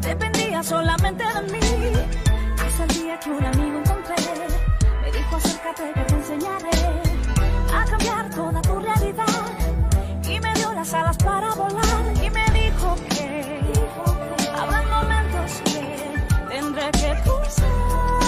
dependía solamente de mí. Hasta el día que un amigo encontré, me dijo acércate que te enseñaré a cambiar toda tu realidad. Y me dio las alas para volar y me dijo que habrá momentos que tendré que cruzar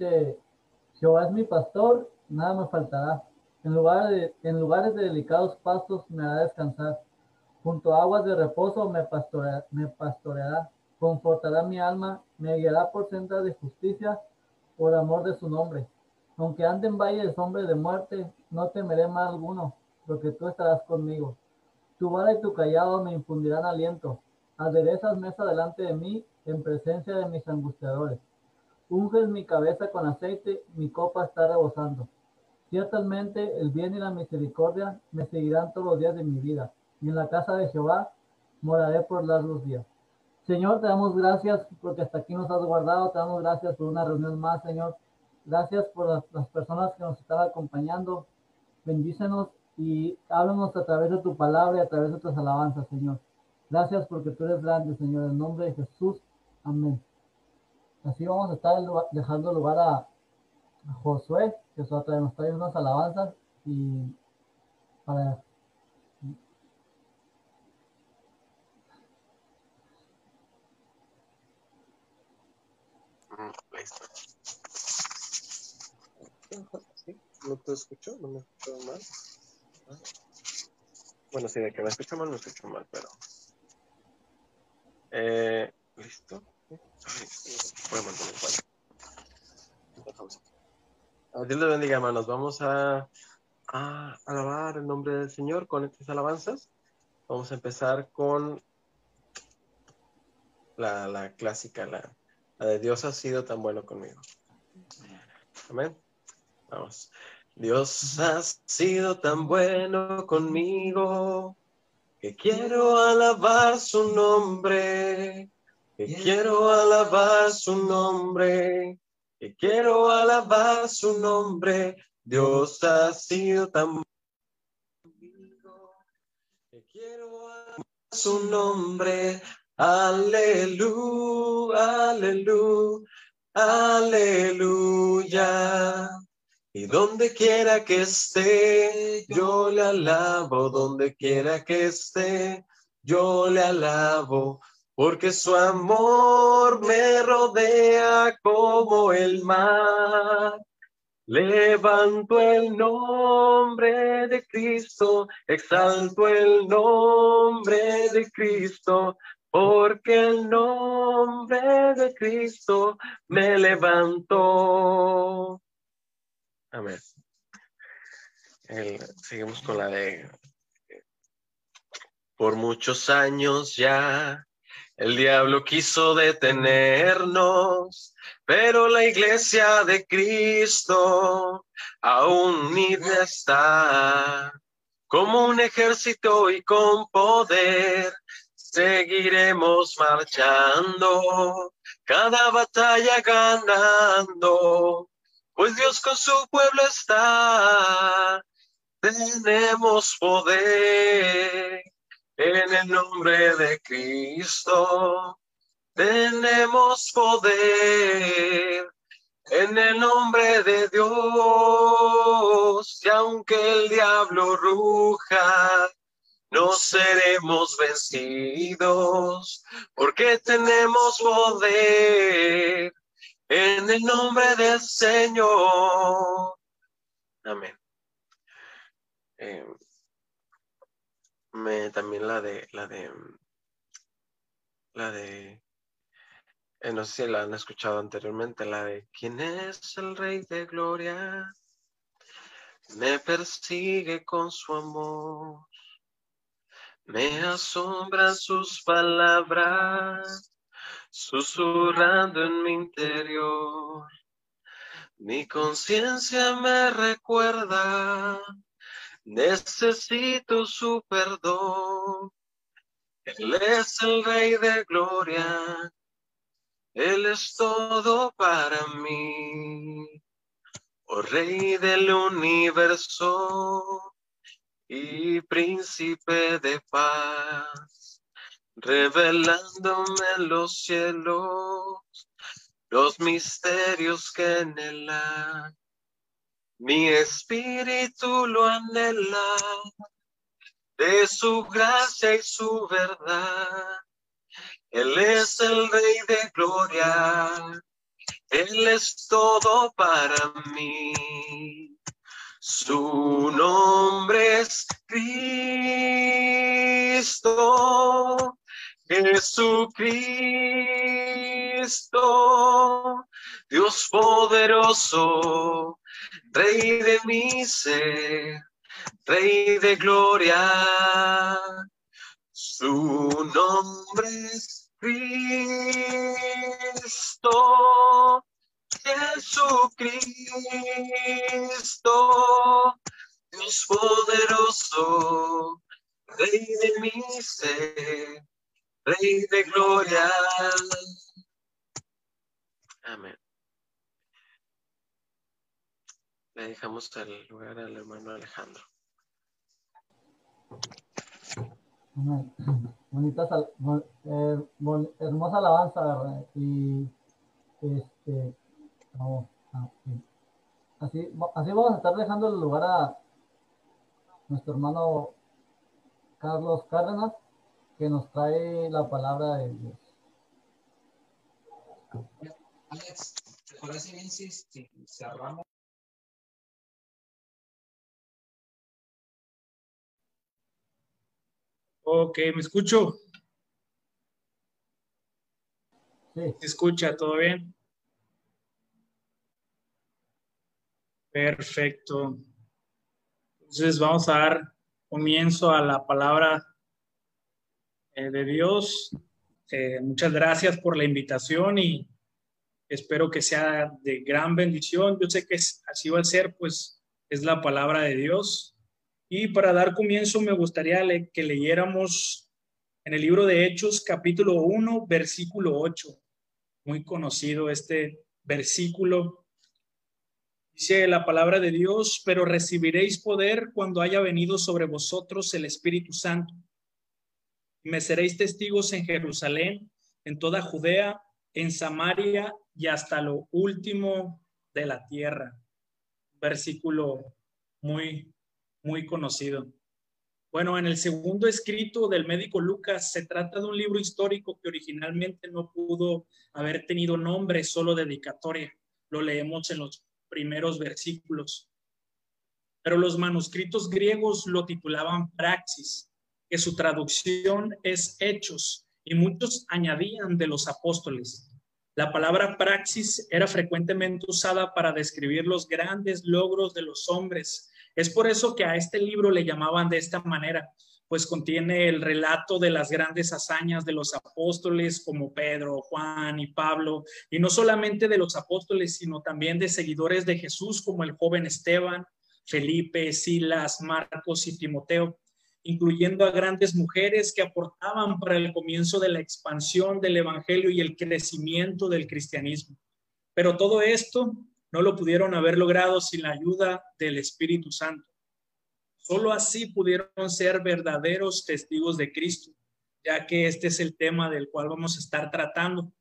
dice, Jehová es mi pastor, nada me faltará. En lugares, de, en lugares de delicados pastos me hará descansar. Junto a aguas de reposo me, pastorea- me pastoreará. Confortará mi alma, me guiará por sendas de justicia, por amor de su nombre. Aunque ande en valle de de muerte, no temeré mal alguno, porque tú estarás conmigo. Tu vara y tu callado me infundirán aliento. Aderezas mesa delante de mí en presencia de mis angustiadores. Unges mi cabeza con aceite, mi copa está rebosando. Ciertamente el bien y la misericordia me seguirán todos los días de mi vida, y en la casa de Jehová moraré por largos días. Señor, te damos gracias porque hasta aquí nos has guardado, te damos gracias por una reunión más, Señor. Gracias por las, las personas que nos están acompañando. Bendícenos y háblanos a través de tu palabra y a través de tus alabanzas, Señor. Gracias porque tú eres grande, Señor, en nombre de Jesús. Amén. Así vamos a estar dejando lugar a, Josué, que nos trae unas alabanzas y para Listo. ¿Sí? ¿No te escucho? ¿No me escucho mal? Ah. Bueno, sí, de que me escucho mal, me escucho mal, pero... Eh, ¿Listo? Ah, Dios les bendiga, hermanos. Vamos a, alabar el nombre del Señor con estas alabanzas. Vamos a empezar con la, clásica, la de Dios ha sido tan bueno conmigo. Amén. Vamos. Dios ha sido tan bueno conmigo que quiero alabar su nombre, que quiero alabar su nombre, que quiero alabar su nombre. Dios ha sido tan conmigo que quiero alabar su nombre. Aleluya, aleluya, aleluya. Y donde quiera que esté, yo le alabo, donde quiera que esté, yo le alabo, porque su amor me rodea como el mar. Levanto el nombre de Cristo, exalto el nombre de Cristo, porque el nombre de Cristo me levantó. Amén. Seguimos con la de por muchos años ya El diablo quiso detenernos, pero la iglesia de Cristo aún unida está. Como un ejército y con poder, seguiremos marchando, cada batalla ganando, pues Dios con su pueblo está. Tenemos poder en el nombre de Cristo. Tenemos poder en el nombre de Dios. Y aunque el diablo ruja, no seremos vencidos, porque tenemos poder en el nombre del Señor. Amén. Eh, me, también la de, la de, la de, eh, no sé si la han escuchado anteriormente, la de ¿Quién es el Rey de Gloria? Me persigue con su amor, me asombran sus palabras, susurrando en mi interior. Mi conciencia me recuerda Necesito su perdón. Él es el Rey de Gloria. Él es todo para mí. Oh Rey del universo y príncipe de paz, revelándome los cielos los misterios que en hay. Mi espíritu lo anhela de su gracia y su verdad. Él es el Rey de Gloria. Él es todo para mí. Su nombre es Cristo. Jesucristo. Dios poderoso Rey de mi Rey de gloria, su nombre es Cristo, Jesucristo, Dios poderoso, Rey de mi Rey de gloria. Amén. Le dejamos el lugar al hermano Alejandro. Amén. Bonita, eh, bon- hermosa alabanza, ¿verdad? Y este, vamos, ah, sí. así, va- así vamos a estar dejando el lugar a nuestro hermano Carlos Cárdenas, que nos trae la palabra de Dios. Alex, ¿te parece bien si, si cerramos? Ok, ¿me escucho? Sí, ¿Se escucha? ¿Todo bien? Perfecto. Entonces vamos a dar comienzo a la palabra eh, de Dios. Eh, muchas gracias por la invitación y espero que sea de gran bendición. Yo sé que así va a ser, pues es la palabra de Dios. Y para dar comienzo me gustaría que leyéramos en el libro de Hechos capítulo 1, versículo 8. Muy conocido este versículo. Dice la palabra de Dios, pero recibiréis poder cuando haya venido sobre vosotros el Espíritu Santo. Me seréis testigos en Jerusalén, en toda Judea, en Samaria y hasta lo último de la tierra. Versículo muy, muy conocido. Bueno, en el segundo escrito del médico Lucas se trata de un libro histórico que originalmente no pudo haber tenido nombre, solo dedicatoria. Lo leemos en los primeros versículos. Pero los manuscritos griegos lo titulaban Praxis, que su traducción es Hechos, y muchos añadían de los apóstoles. La palabra praxis era frecuentemente usada para describir los grandes logros de los hombres. Es por eso que a este libro le llamaban de esta manera, pues contiene el relato de las grandes hazañas de los apóstoles como Pedro, Juan y Pablo, y no solamente de los apóstoles, sino también de seguidores de Jesús como el joven Esteban, Felipe, Silas, Marcos y Timoteo, incluyendo a grandes mujeres que aportaban para el comienzo de la expansión del Evangelio y el crecimiento del cristianismo. Pero todo esto no lo pudieron haber logrado sin la ayuda del Espíritu Santo. Solo así pudieron ser verdaderos testigos de Cristo, ya que este es el tema del cual vamos a estar tratando.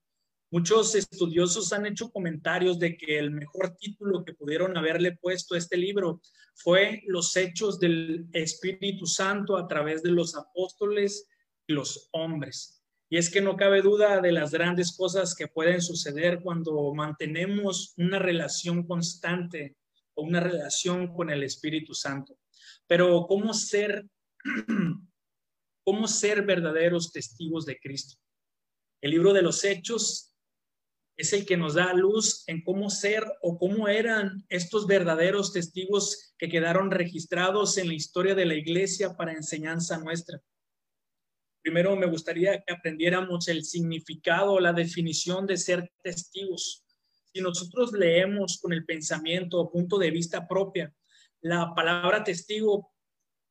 Muchos estudiosos han hecho comentarios de que el mejor título que pudieron haberle puesto a este libro fue Los hechos del Espíritu Santo a través de los apóstoles y los hombres. Y es que no cabe duda de las grandes cosas que pueden suceder cuando mantenemos una relación constante o una relación con el Espíritu Santo. Pero ¿cómo ser, cómo ser verdaderos testigos de Cristo? El libro de los Hechos es el que nos da luz en cómo ser o cómo eran estos verdaderos testigos que quedaron registrados en la historia de la iglesia para enseñanza nuestra. Primero me gustaría que aprendiéramos el significado, la definición de ser testigos. Si nosotros leemos con el pensamiento o punto de vista propia, la palabra testigo,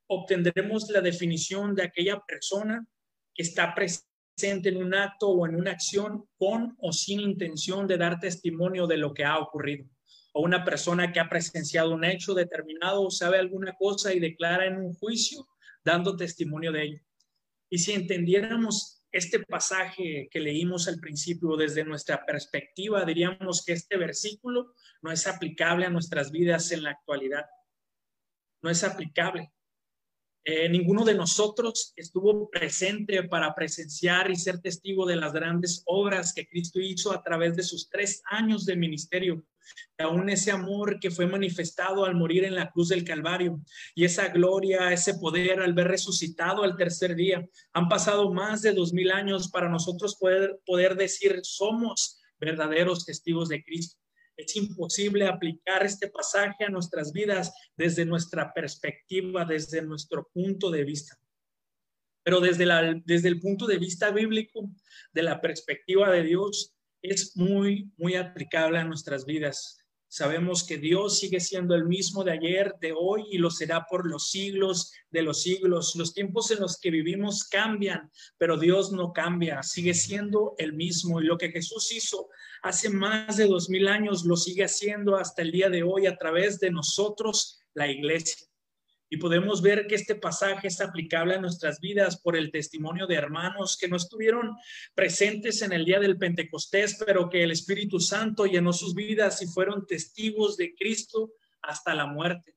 obtendremos la definición de aquella persona que está presente en un acto o en una acción con o sin intención de dar testimonio de lo que ha ocurrido. O una persona que ha presenciado un hecho determinado, sabe alguna cosa y declara en un juicio dando testimonio de ello. Y si entendiéramos este pasaje que leímos al principio desde nuestra perspectiva, diríamos que este versículo no es aplicable a nuestras vidas en la actualidad no es aplicable. Eh, ninguno de nosotros estuvo presente para presenciar y ser testigo de las grandes obras que Cristo hizo a través de sus tres años de ministerio. aún ese amor que fue manifestado al morir en la cruz del Calvario y esa gloria, ese poder al ver resucitado al tercer día. Han pasado más de dos mil años para nosotros poder, poder decir somos verdaderos testigos de Cristo. Es imposible aplicar este pasaje a nuestras vidas desde nuestra perspectiva, desde nuestro punto de vista. Pero desde, la, desde el punto de vista bíblico, de la perspectiva de Dios, es muy, muy aplicable a nuestras vidas. Sabemos que Dios sigue siendo el mismo de ayer, de hoy y lo será por los siglos de los siglos. Los tiempos en los que vivimos cambian, pero Dios no cambia, sigue siendo el mismo. Y lo que Jesús hizo hace más de dos mil años lo sigue haciendo hasta el día de hoy a través de nosotros, la iglesia. Y podemos ver que este pasaje es aplicable a nuestras vidas por el testimonio de hermanos que no estuvieron presentes en el día del Pentecostés, pero que el Espíritu Santo llenó sus vidas y fueron testigos de Cristo hasta la muerte.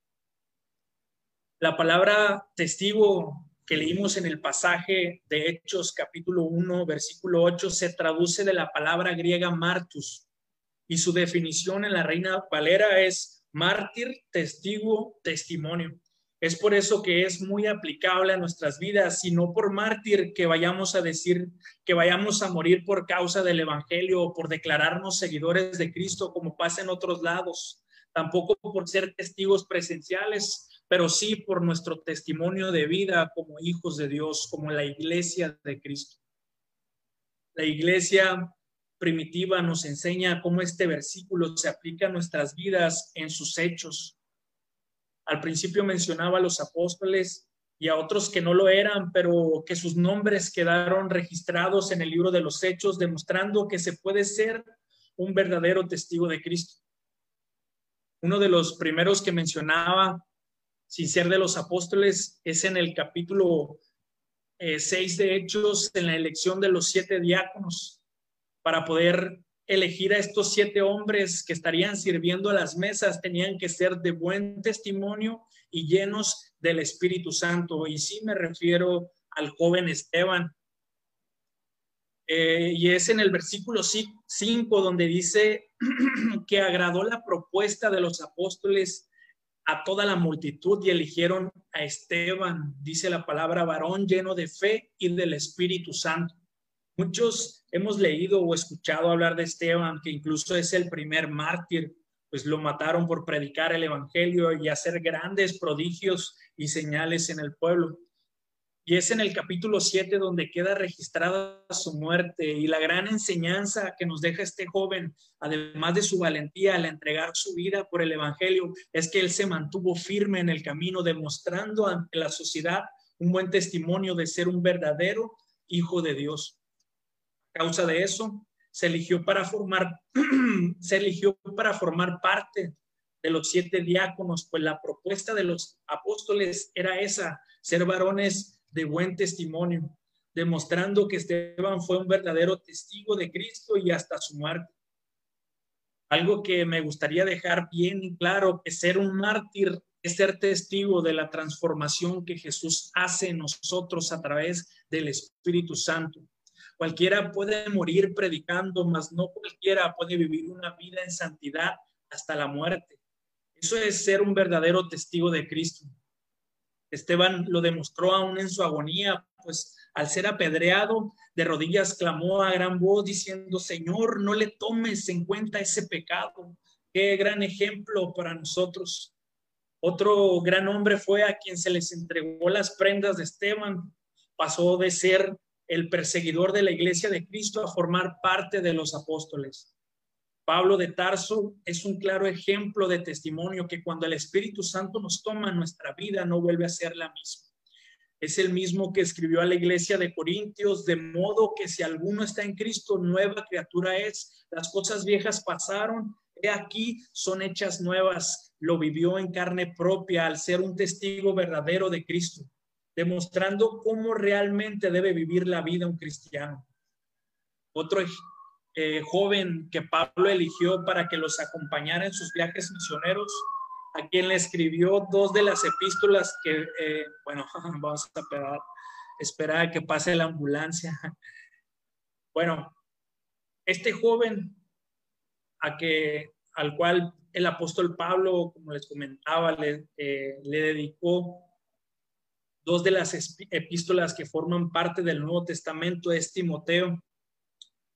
La palabra testigo que leímos en el pasaje de Hechos capítulo 1, versículo 8, se traduce de la palabra griega martus y su definición en la Reina Valera es mártir, testigo, testimonio. Es por eso que es muy aplicable a nuestras vidas, y no por mártir que vayamos a decir que vayamos a morir por causa del Evangelio o por declararnos seguidores de Cristo como pasa en otros lados, tampoco por ser testigos presenciales, pero sí por nuestro testimonio de vida como hijos de Dios, como la iglesia de Cristo. La iglesia primitiva nos enseña cómo este versículo se aplica a nuestras vidas en sus hechos al principio mencionaba a los apóstoles y a otros que no lo eran, pero que sus nombres quedaron registrados en el libro de los hechos, demostrando que se puede ser un verdadero testigo de Cristo. Uno de los primeros que mencionaba, sin ser de los apóstoles, es en el capítulo 6 eh, de Hechos, en la elección de los siete diáconos, para poder elegir a estos siete hombres que estarían sirviendo a las mesas, tenían que ser de buen testimonio y llenos del Espíritu Santo. Y sí me refiero al joven Esteban. Eh, y es en el versículo 5 donde dice que agradó la propuesta de los apóstoles a toda la multitud y eligieron a Esteban, dice la palabra varón lleno de fe y del Espíritu Santo. Muchos hemos leído o escuchado hablar de Esteban, que incluso es el primer mártir, pues lo mataron por predicar el Evangelio y hacer grandes prodigios y señales en el pueblo. Y es en el capítulo 7 donde queda registrada su muerte y la gran enseñanza que nos deja este joven, además de su valentía al entregar su vida por el Evangelio, es que él se mantuvo firme en el camino, demostrando ante la sociedad un buen testimonio de ser un verdadero hijo de Dios. Causa de eso, se eligió para formar, se eligió para formar parte de los siete diáconos, pues la propuesta de los apóstoles era esa, ser varones de buen testimonio, demostrando que Esteban fue un verdadero testigo de Cristo y hasta su muerte. Algo que me gustaría dejar bien claro, que ser un mártir es ser testigo de la transformación que Jesús hace en nosotros a través del Espíritu Santo. Cualquiera puede morir predicando, mas no cualquiera puede vivir una vida en santidad hasta la muerte. Eso es ser un verdadero testigo de Cristo. Esteban lo demostró aún en su agonía, pues al ser apedreado de rodillas clamó a gran voz diciendo, Señor, no le tomes en cuenta ese pecado. Qué gran ejemplo para nosotros. Otro gran hombre fue a quien se les entregó las prendas de Esteban. Pasó de ser el perseguidor de la iglesia de Cristo a formar parte de los apóstoles. Pablo de Tarso es un claro ejemplo de testimonio que cuando el Espíritu Santo nos toma nuestra vida no vuelve a ser la misma. Es el mismo que escribió a la iglesia de Corintios, de modo que si alguno está en Cristo, nueva criatura es. Las cosas viejas pasaron, he aquí, son hechas nuevas. Lo vivió en carne propia al ser un testigo verdadero de Cristo, demostrando cómo realmente debe vivir la vida un cristiano. Otro eh, joven que Pablo eligió para que los acompañara en sus viajes misioneros, a quien le escribió dos de las epístolas que, eh, bueno, vamos a esperar, esperar a que pase la ambulancia. Bueno, este joven a que, al cual el apóstol Pablo, como les comentaba, le, eh, le dedicó dos de las epístolas que forman parte del Nuevo Testamento, es Timoteo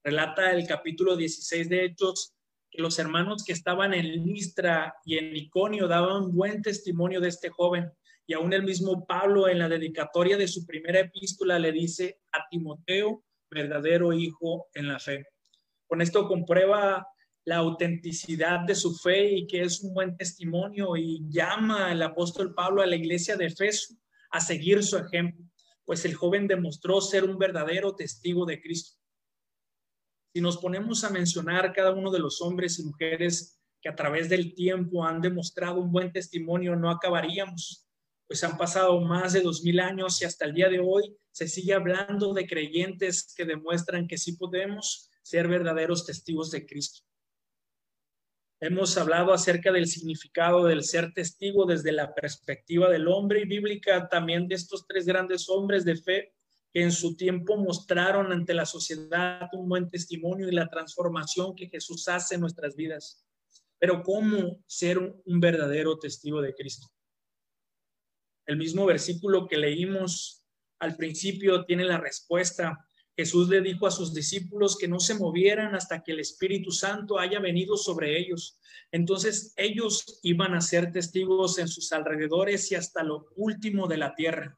relata el capítulo 16 de Hechos que los hermanos que estaban en Listra y en Iconio daban buen testimonio de este joven. Y aún el mismo Pablo en la dedicatoria de su primera epístola le dice a Timoteo, verdadero hijo en la fe. Con esto comprueba la autenticidad de su fe y que es un buen testimonio y llama al apóstol Pablo a la iglesia de Efeso a seguir su ejemplo, pues el joven demostró ser un verdadero testigo de Cristo. Si nos ponemos a mencionar cada uno de los hombres y mujeres que a través del tiempo han demostrado un buen testimonio, no acabaríamos, pues han pasado más de dos mil años y hasta el día de hoy se sigue hablando de creyentes que demuestran que sí podemos ser verdaderos testigos de Cristo. Hemos hablado acerca del significado del ser testigo desde la perspectiva del hombre y bíblica, también de estos tres grandes hombres de fe que en su tiempo mostraron ante la sociedad un buen testimonio y la transformación que Jesús hace en nuestras vidas. Pero ¿cómo ser un verdadero testigo de Cristo? El mismo versículo que leímos al principio tiene la respuesta. Jesús le dijo a sus discípulos que no se movieran hasta que el Espíritu Santo haya venido sobre ellos. Entonces ellos iban a ser testigos en sus alrededores y hasta lo último de la tierra.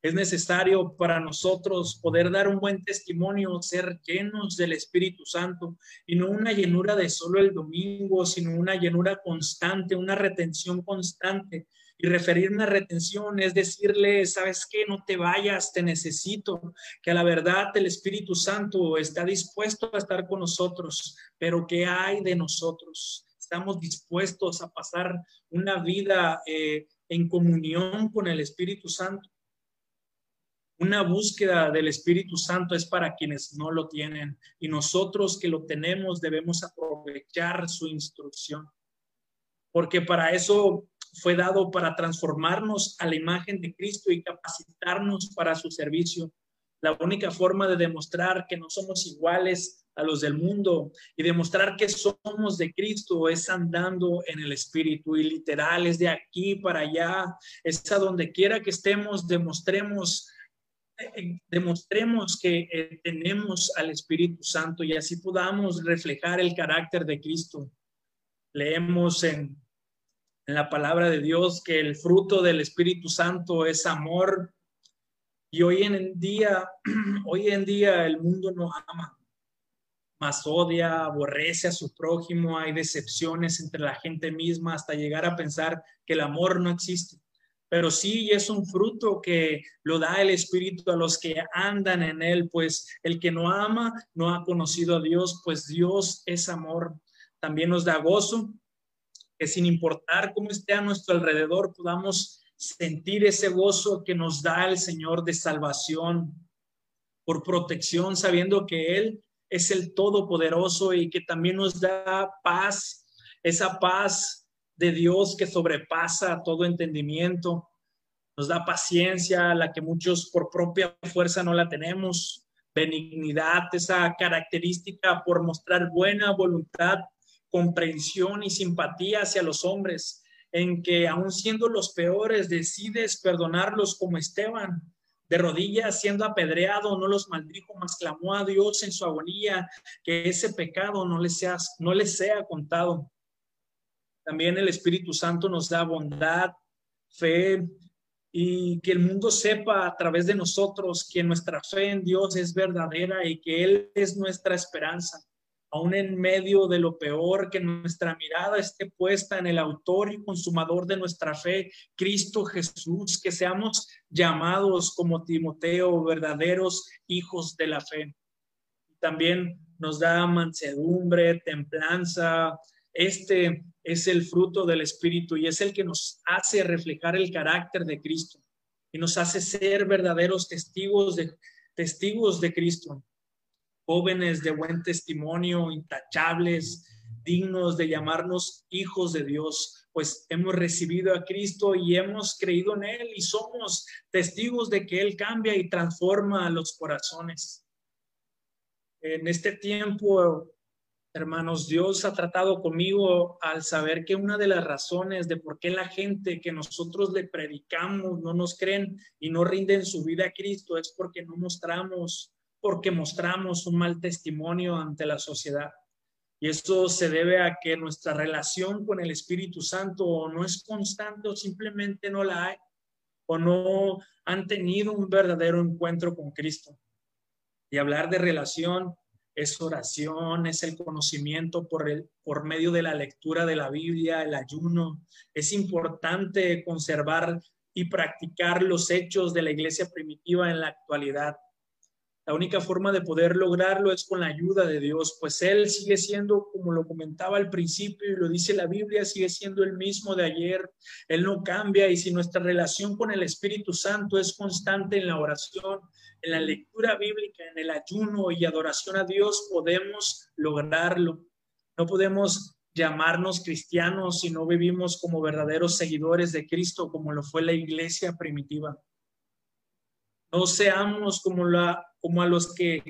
Es necesario para nosotros poder dar un buen testimonio, ser llenos del Espíritu Santo y no una llenura de solo el domingo, sino una llenura constante, una retención constante. Y referirme a retención es decirle, ¿sabes qué? No te vayas, te necesito. Que a la verdad el Espíritu Santo está dispuesto a estar con nosotros, pero ¿qué hay de nosotros? Estamos dispuestos a pasar una vida eh, en comunión con el Espíritu Santo. Una búsqueda del Espíritu Santo es para quienes no lo tienen y nosotros que lo tenemos debemos aprovechar su instrucción, porque para eso fue dado para transformarnos a la imagen de Cristo y capacitarnos para su servicio. La única forma de demostrar que no somos iguales a los del mundo y demostrar que somos de Cristo es andando en el Espíritu y literal es de aquí para allá, es a donde quiera que estemos, demostremos demostremos que eh, tenemos al Espíritu Santo y así podamos reflejar el carácter de Cristo. Leemos en, en la palabra de Dios que el fruto del Espíritu Santo es amor, Y hoy en día, hoy en día el mundo no ama, más odia, aborrece a su prójimo, hay decepciones entre la gente misma hasta llegar a pensar que el amor no existe. Pero sí es un fruto que lo da el Espíritu a los que andan en él, pues el que no ama no ha conocido a Dios, pues Dios es amor. También nos da gozo, que sin importar cómo esté a nuestro alrededor, podamos sentir ese gozo que nos da el Señor de salvación por protección, sabiendo que Él es el Todopoderoso y que también nos da paz, esa paz de Dios que sobrepasa todo entendimiento, nos da paciencia, la que muchos por propia fuerza no la tenemos, benignidad, esa característica por mostrar buena voluntad, comprensión y simpatía hacia los hombres, en que aun siendo los peores decides perdonarlos como Esteban, de rodillas siendo apedreado, no los maldijo, mas clamó a Dios en su agonía que ese pecado no le sea, no le sea contado. También el Espíritu Santo nos da bondad, fe y que el mundo sepa a través de nosotros que nuestra fe en Dios es verdadera y que Él es nuestra esperanza aún en medio de lo peor, que nuestra mirada esté puesta en el autor y consumador de nuestra fe, Cristo Jesús, que seamos llamados como Timoteo, verdaderos hijos de la fe. También nos da mansedumbre, templanza. Este es el fruto del Espíritu y es el que nos hace reflejar el carácter de Cristo y nos hace ser verdaderos testigos de, testigos de Cristo jóvenes de buen testimonio, intachables, dignos de llamarnos hijos de Dios, pues hemos recibido a Cristo y hemos creído en Él y somos testigos de que Él cambia y transforma los corazones. En este tiempo, hermanos, Dios ha tratado conmigo al saber que una de las razones de por qué la gente que nosotros le predicamos no nos creen y no rinden su vida a Cristo es porque no mostramos porque mostramos un mal testimonio ante la sociedad. Y esto se debe a que nuestra relación con el Espíritu Santo no es constante o simplemente no la hay o no han tenido un verdadero encuentro con Cristo. Y hablar de relación es oración, es el conocimiento por, el, por medio de la lectura de la Biblia, el ayuno. Es importante conservar y practicar los hechos de la iglesia primitiva en la actualidad. La única forma de poder lograrlo es con la ayuda de Dios, pues Él sigue siendo, como lo comentaba al principio y lo dice la Biblia, sigue siendo el mismo de ayer. Él no cambia y si nuestra relación con el Espíritu Santo es constante en la oración, en la lectura bíblica, en el ayuno y adoración a Dios, podemos lograrlo. No podemos llamarnos cristianos si no vivimos como verdaderos seguidores de Cristo, como lo fue la iglesia primitiva. No seamos como, la, como a los que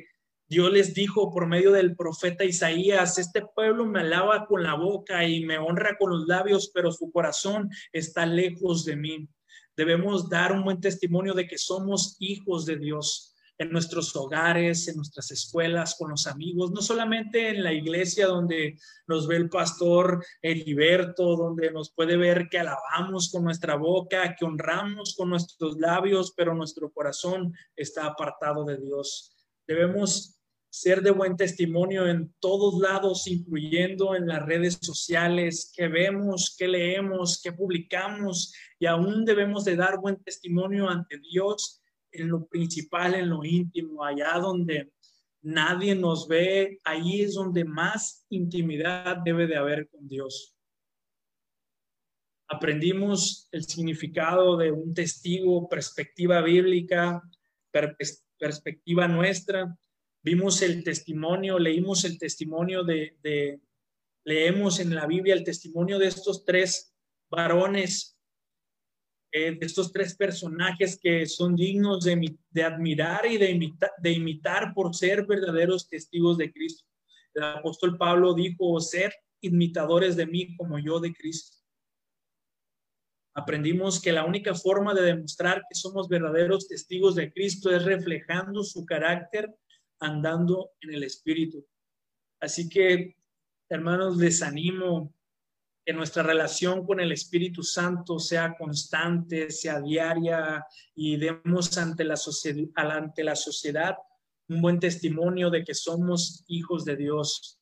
Dios les dijo por medio del profeta Isaías, este pueblo me alaba con la boca y me honra con los labios, pero su corazón está lejos de mí. Debemos dar un buen testimonio de que somos hijos de Dios en nuestros hogares, en nuestras escuelas, con los amigos, no solamente en la iglesia donde nos ve el pastor Heriberto, donde nos puede ver que alabamos con nuestra boca, que honramos con nuestros labios, pero nuestro corazón está apartado de Dios. Debemos ser de buen testimonio en todos lados, incluyendo en las redes sociales, que vemos, que leemos, que publicamos, y aún debemos de dar buen testimonio ante Dios en lo principal, en lo íntimo, allá donde nadie nos ve, ahí es donde más intimidad debe de haber con Dios. Aprendimos el significado de un testigo, perspectiva bíblica, perspectiva nuestra. Vimos el testimonio, leímos el testimonio de, leemos en la Biblia el testimonio de estos tres varones eh, estos tres personajes que son dignos de, de admirar y de, de imitar por ser verdaderos testigos de Cristo. El apóstol Pablo dijo, ser imitadores de mí como yo de Cristo. Aprendimos que la única forma de demostrar que somos verdaderos testigos de Cristo es reflejando su carácter andando en el Espíritu. Así que, hermanos, les animo que nuestra relación con el Espíritu Santo sea constante, sea diaria y demos ante la, ante la sociedad un buen testimonio de que somos hijos de Dios.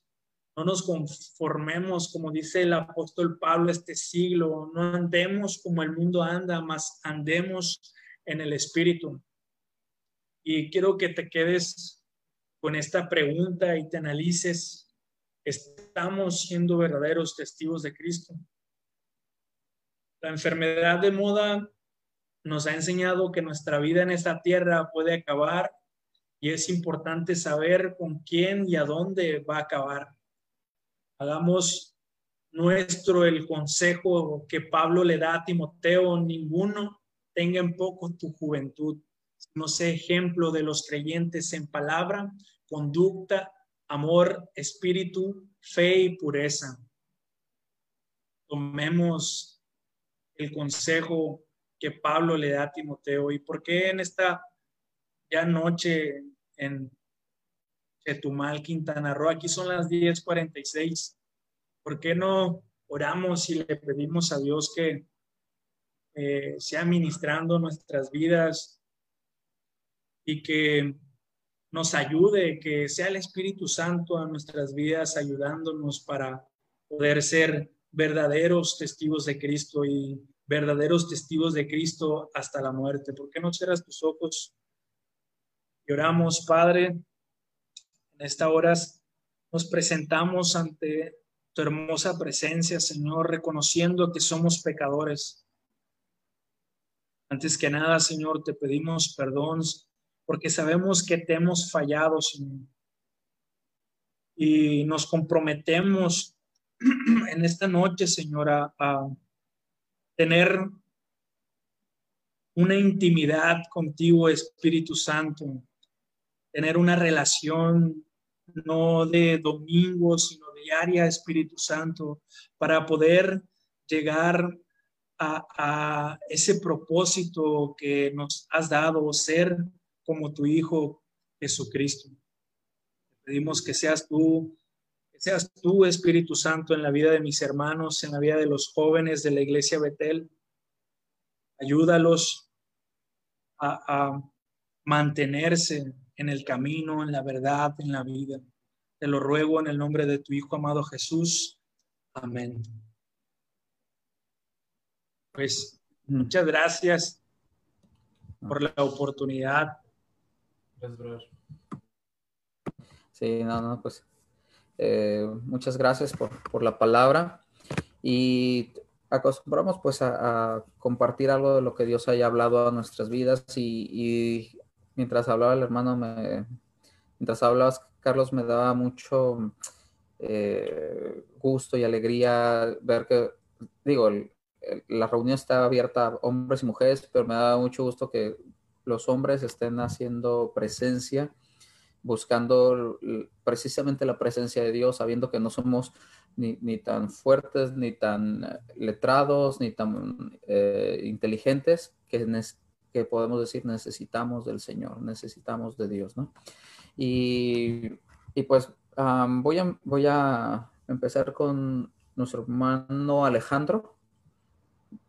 No nos conformemos, como dice el apóstol Pablo, este siglo. No andemos como el mundo anda, mas andemos en el Espíritu. Y quiero que te quedes con esta pregunta y te analices estamos siendo verdaderos testigos de Cristo. La enfermedad de moda nos ha enseñado que nuestra vida en esta tierra puede acabar y es importante saber con quién y a dónde va a acabar. Hagamos nuestro el consejo que Pablo le da a Timoteo, ninguno tenga en poco tu juventud, no sé ejemplo de los creyentes en palabra, conducta amor, espíritu, fe y pureza. Tomemos el consejo que Pablo le da a Timoteo. ¿Y por qué en esta ya noche en Chetumal, Quintana Roo? Aquí son las 10:46. ¿Por qué no oramos y le pedimos a Dios que eh, sea ministrando nuestras vidas y que nos ayude, que sea el Espíritu Santo a nuestras vidas ayudándonos para poder ser verdaderos testigos de Cristo y verdaderos testigos de Cristo hasta la muerte. ¿Por qué no cierras tus ojos? Lloramos, Padre. En esta hora nos presentamos ante tu hermosa presencia, Señor, reconociendo que somos pecadores. Antes que nada, Señor, te pedimos perdón porque sabemos que te hemos fallado, Señor. Y nos comprometemos en esta noche, Señora, a tener una intimidad contigo, Espíritu Santo, tener una relación no de domingo, sino diaria, Espíritu Santo, para poder llegar a, ese propósito que nos has dado, ser como tu Hijo Jesucristo. Te pedimos que seas tú, que seas tú, Espíritu Santo, en la vida de mis hermanos, en la vida de los jóvenes de la iglesia Betel. Ayúdalos a, a mantenerse en el camino, en la verdad, en la vida. Te lo ruego en el nombre de tu Hijo amado Jesús. Amén. Pues muchas gracias por la oportunidad Sí, no, no, pues eh, muchas gracias por, por, la palabra. Y acostumbramos pues a, compartir algo de lo que Dios haya hablado a nuestras vidas. Y, mientras hablaba el hermano, me, mientras hablabas Carlos, me daba mucho eh, gusto y alegría ver que, digo, el, la reunión está abierta a hombres y mujeres, pero me daba mucho gusto que los hombres estén haciendo presencia, buscando precisamente la presencia de Dios, sabiendo que no somos ni, tan fuertes, ni tan letrados, ni tan eh, inteligentes, que, que, podemos decir necesitamos del Señor, necesitamos de Dios, ¿no? Y, y pues voy, a, voy a empezar con nuestro hermano Alejandro.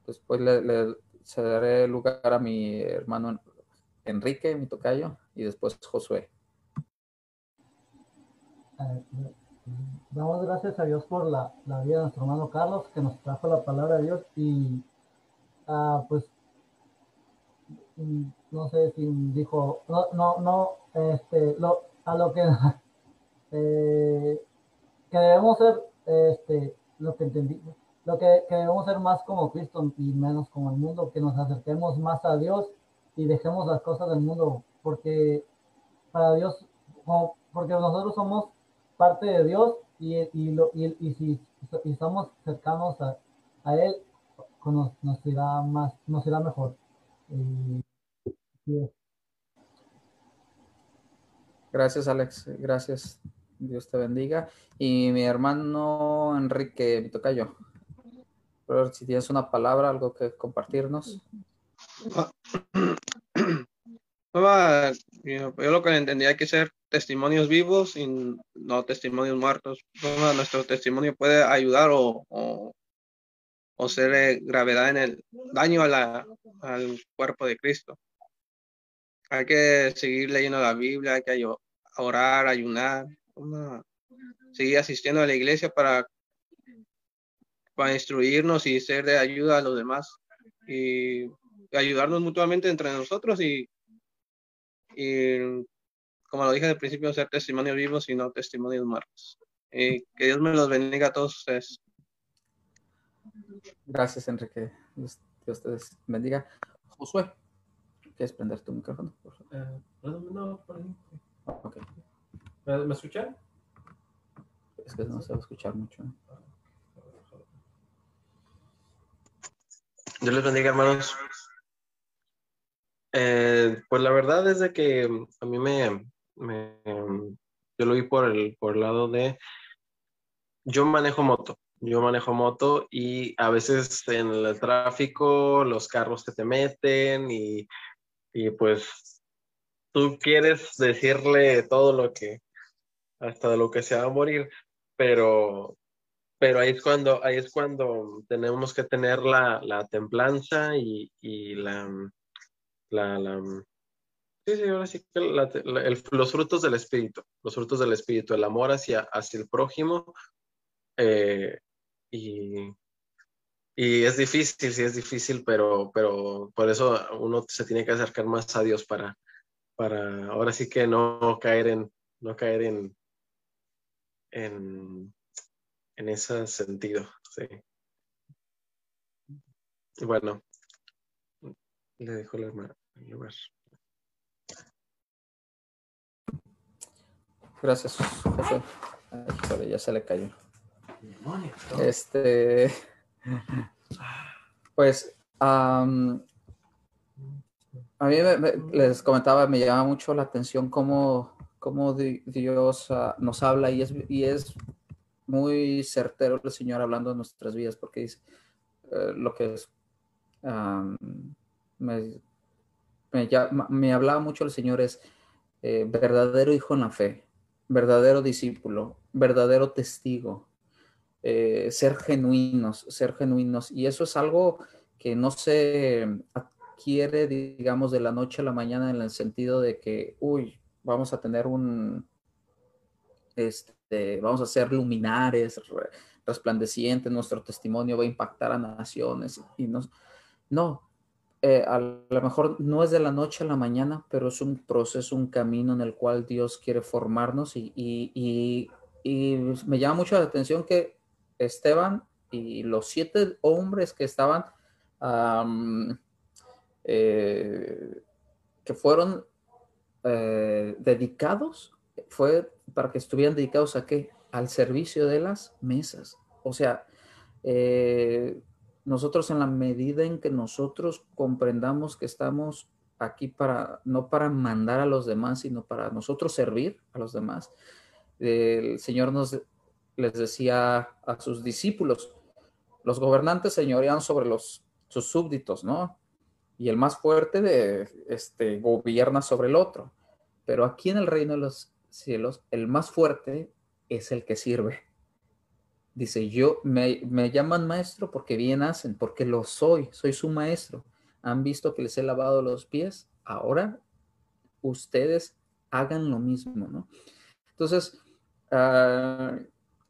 Después le, le lugar a mi hermano Enrique, mi tocayo, y después Josué. Damos gracias a Dios por la, vida de nuestro hermano Carlos, que nos trajo la palabra de Dios y uh, pues no sé si dijo, no, no, no, este, lo, a lo que, eh, que debemos ser, este, lo que entendí, lo que debemos ser más como Cristo y menos como el mundo, que nos acerquemos más a Dios y dejemos las cosas del mundo, porque para Dios, porque nosotros somos parte de Dios y, y, lo, y, y si estamos cercanos a, a Él, nos, nos, irá más, nos irá mejor. Y, Gracias, Alex. Gracias. Dios te bendiga. Y mi hermano Enrique, mi tocayo. Pero si tienes una palabra, algo que compartirnos. Yo lo que entendía hay que ser testimonios vivos y no testimonios muertos. Nuestro testimonio puede ayudar o, o, o ser eh, gravedad en el daño a la, al cuerpo de Cristo. Hay que seguir leyendo la Biblia, hay que orar, ayunar, una- seguir asistiendo a la iglesia para, para instruirnos y ser de ayuda a los demás y ayudarnos mutuamente entre nosotros y, y como lo dije al principio, ser testimonios vivos y no testimonios muertos. Y que Dios me los bendiga a todos ustedes. Gracias, Enrique. Dios, Dios te bendiga. Josué, ¿quieres prender tu micrófono? por favor? Eh, no, por ahí. Ok. ¿Me, me escuchan? Es que no se va a escuchar mucho. ¿eh? Dios les bendiga, hermanos. Eh, pues la verdad es de que mm, a mí me, mm, yo lo vi por el, por el lado de, yo manejo moto, yo manejo moto y a veces en el tráfico los carros que te meten y, y pues tú quieres decirle todo lo que, hasta lo que se va a morir, pero pero ahí es cuando, ahí es cuando tenemos que tener la, la templanza y, y la, la, la- sí, sí, ahora sí que la- la- el- los frutos del espíritu, los frutos del espíritu, el amor hacia, hacia el prójimo, eh, y, y es difícil, sí es difícil, pero, pero por eso uno se tiene que acercar más a Dios para, para ahora sí que no caer en, no caer en, en, en ese sentido, sí. Bueno, le dejo la hermana el lugar. Gracias. Ay, híjole, ya se le cayó. Este, pues, am, a mí me- me- les comentaba, me llama mucho la atención cómo, cómo di- Dios ah, nos habla y es, y es muy certero el Señor hablando de nuestras vidas, porque dice eh, lo que es, me, me, hablaba mucho el Señor es eh, verdadero hijo en la fe, verdadero discípulo, verdadero testigo, eh, ser genuinos, ser genuinos. Y eso es algo que no se adquiere, digamos, de la noche a la mañana en el sentido de que, uy, vamos a tener un, este, vamos a ser luminares, re- resplandecientes, nuestro testimonio va a impactar a naciones y nos, no, eh, a lo mejor no es de la noche a la mañana, pero es un proceso, un camino en el cual Dios quiere formarnos y, y- y- me llama mucho la atención que Esteban y los siete hombres que estaban, eh, que fueron eh, dedicados, fue para que estuvieran dedicados a qué? Al servicio de las mesas. O sea, eh, nosotros en la medida en que nosotros comprendamos que estamos aquí para, no para mandar a los demás, sino para nosotros servir a los demás. El Señor nos les decía a sus discípulos, los gobernantes señorean sobre los, sus súbditos, ¿no? Y el más fuerte de, este, gobierna sobre el otro. Pero aquí en el reino de los cielos, el más fuerte es el que sirve. Dice, yo me, me llaman maestro porque bien hacen, porque lo soy, soy su maestro. Han visto que les he lavado los pies, ahora ustedes hagan lo mismo, ¿no? Entonces, ah,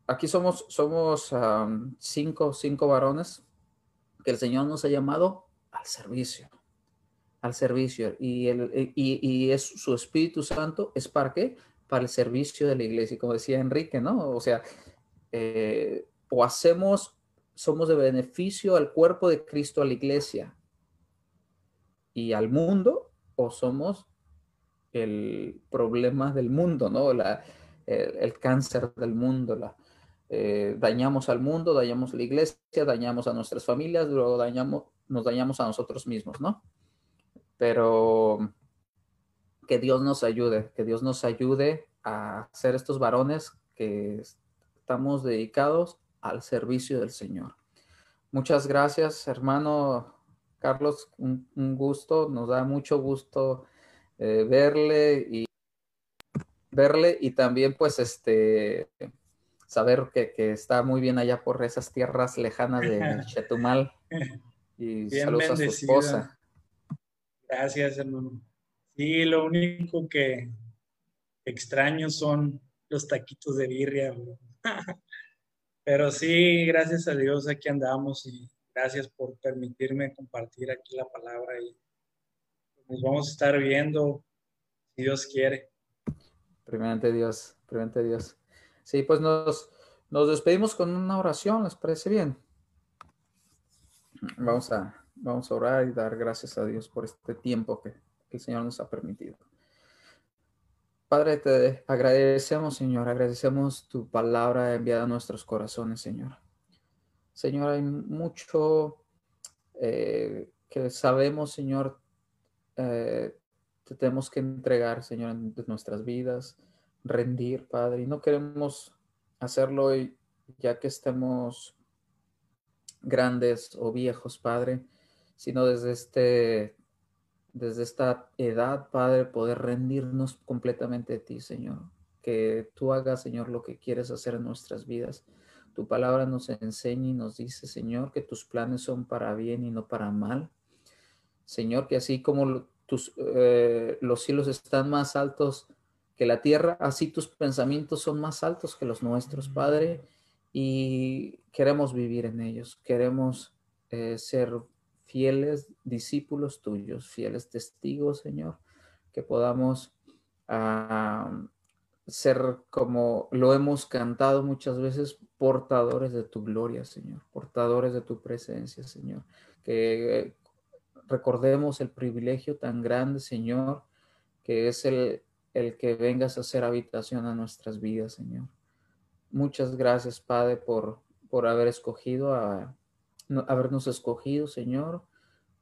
aquí somos, somos cinco, cinco varones que el Señor nos ha llamado al servicio, al servicio. Y, el, y, y es su Espíritu Santo, ¿es para qué? Para el servicio de la iglesia. Como decía Enrique, ¿no? O sea, eh, o hacemos, somos de beneficio al cuerpo de Cristo, a la iglesia y al mundo, o somos el problema del mundo, ¿no? La, el, cáncer del mundo, la, eh, dañamos al mundo, dañamos a la iglesia, dañamos a nuestras familias, luego dañamos, nos dañamos a nosotros mismos, ¿no? Pero que Dios nos ayude, que Dios nos ayude a ser estos varones que estamos dedicados al servicio del Señor. Muchas gracias, hermano Carlos, un, un gusto, nos da mucho gusto eh, verle y verle y también pues este saber que, que está muy bien allá por esas tierras lejanas de Chetumal. Y Bien saludos a su esposa. Gracias, hermano. Sí, lo único que extraño son los taquitos de birria. bro. Pero sí, gracias a Dios aquí andamos y gracias por permitirme compartir aquí la palabra y nos vamos a estar viendo si Dios quiere. Primeramente Dios, primeramente Dios. Sí, pues nos, nos despedimos con una oración, ¿les parece bien? Vamos a, vamos a orar y dar gracias a Dios por este tiempo que, que el Señor nos ha permitido. Padre, te agradecemos, Señor, agradecemos tu palabra enviada a nuestros corazones, Señor. Señor, hay mucho eh, que sabemos, Señor, eh, te tenemos que entregar, Señor, en nuestras vidas, rendir, Padre, y no queremos hacerlo ya que estemos grandes o viejos, Padre, sino desde este desde esta edad, Padre, poder rendirnos completamente a ti, Señor. Que tú hagas, Señor, lo que quieres hacer en nuestras vidas. Tu palabra nos enseña y nos dice, Señor, que tus planes son para bien y no para mal. Señor, que así como tus, eh, los cielos están más altos que la tierra, así tus pensamientos son más altos que los nuestros, Padre, y queremos vivir en ellos, queremos eh, ser fieles discípulos tuyos, fieles testigos, Señor, que podamos ah, ser como lo hemos cantado muchas veces, portadores de tu gloria, Señor, portadores de tu presencia, Señor, que eh, recordemos el privilegio tan grande, Señor, que es el, el que vengas a hacer habitación a nuestras vidas, Señor. Muchas gracias, Padre, por, por haber escogido a, habernos escogido, Señor,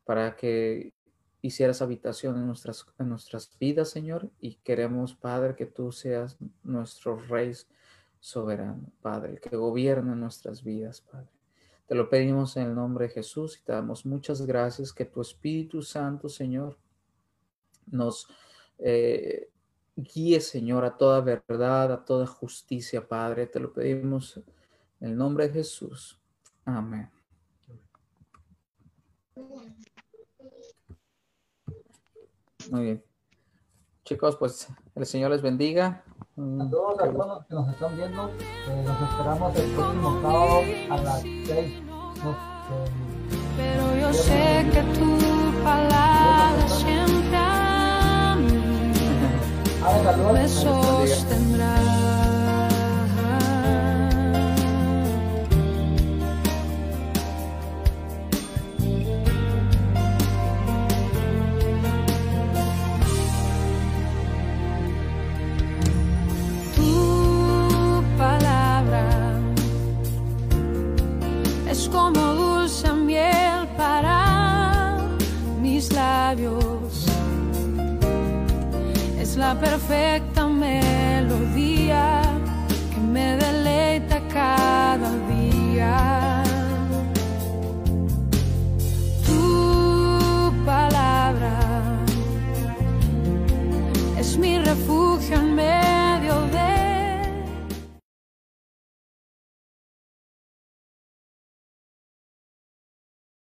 para que hicieras habitación en nuestras, en nuestras vidas, Señor, y queremos, Padre, que tú seas nuestro Rey soberano, Padre, que gobierna nuestras vidas, Padre. Te lo pedimos en el nombre de Jesús y te damos muchas gracias que tu Espíritu Santo, Señor, nos eh, guíe, Señor, a toda verdad, a toda justicia, Padre. Te lo pedimos en el nombre de Jesús. Amén. Muy bien. Chicos, pues el Señor les bendiga. Mm, Saludos a qué todos los que nos están viendo. Eh, nos esperamos el próximo sábado a las 6. Nos, eh, Pero yo sé que tu palabra siempre a mí saludos. me sostendrá. La perfecta